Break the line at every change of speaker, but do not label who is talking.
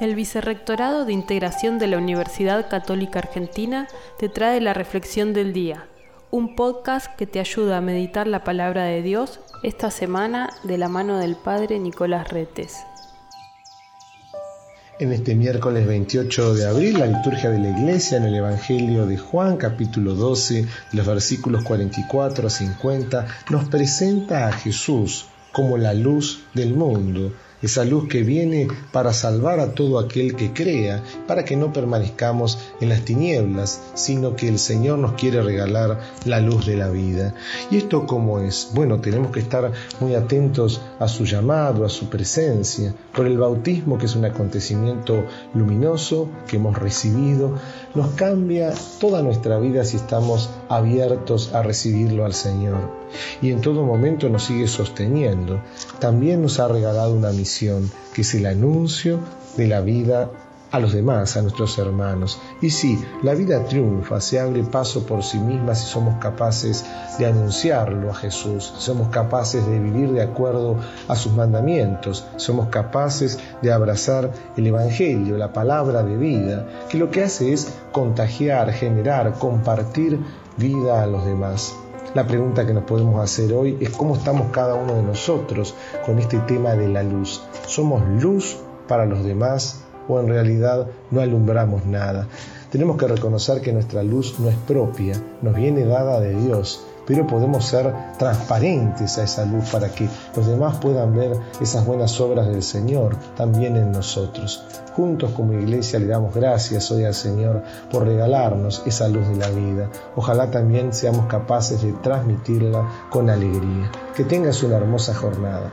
El Vicerrectorado de Integración de la Universidad Católica Argentina te trae la Reflexión del Día, un podcast que te ayuda a meditar la palabra de Dios esta semana de la mano del Padre Nicolás Retes.
En este miércoles 28 de abril, la liturgia de la Iglesia en el Evangelio de Juan, capítulo 12, los versículos 44 a 50, nos presenta a Jesús como la luz del mundo esa luz que viene para salvar a todo aquel que crea, para que no permanezcamos en las tinieblas, sino que el Señor nos quiere regalar la luz de la vida. ¿Y esto cómo es? Bueno, tenemos que estar muy atentos a su llamado, a su presencia, por el bautismo, que es un acontecimiento luminoso que hemos recibido, nos cambia toda nuestra vida si estamos abiertos a recibirlo al Señor. Y en todo momento nos sigue sosteniendo. También nos ha regalado una misión, que es el anuncio de la vida a los demás, a nuestros hermanos. Y sí, la vida triunfa, se abre paso por sí misma si somos capaces de anunciarlo a Jesús, somos capaces de vivir de acuerdo a sus mandamientos, somos capaces de abrazar el Evangelio, la palabra de vida, que lo que hace es contagiar, generar, compartir vida a los demás. La pregunta que nos podemos hacer hoy es cómo estamos cada uno de nosotros con este tema de la luz. ¿Somos luz para los demás? o en realidad no alumbramos nada. Tenemos que reconocer que nuestra luz no es propia, nos viene dada de Dios, pero podemos ser transparentes a esa luz para que los demás puedan ver esas buenas obras del Señor también en nosotros. Juntos como iglesia le damos gracias hoy al Señor por regalarnos esa luz de la vida. Ojalá también seamos capaces de transmitirla con alegría. Que tengas una hermosa jornada.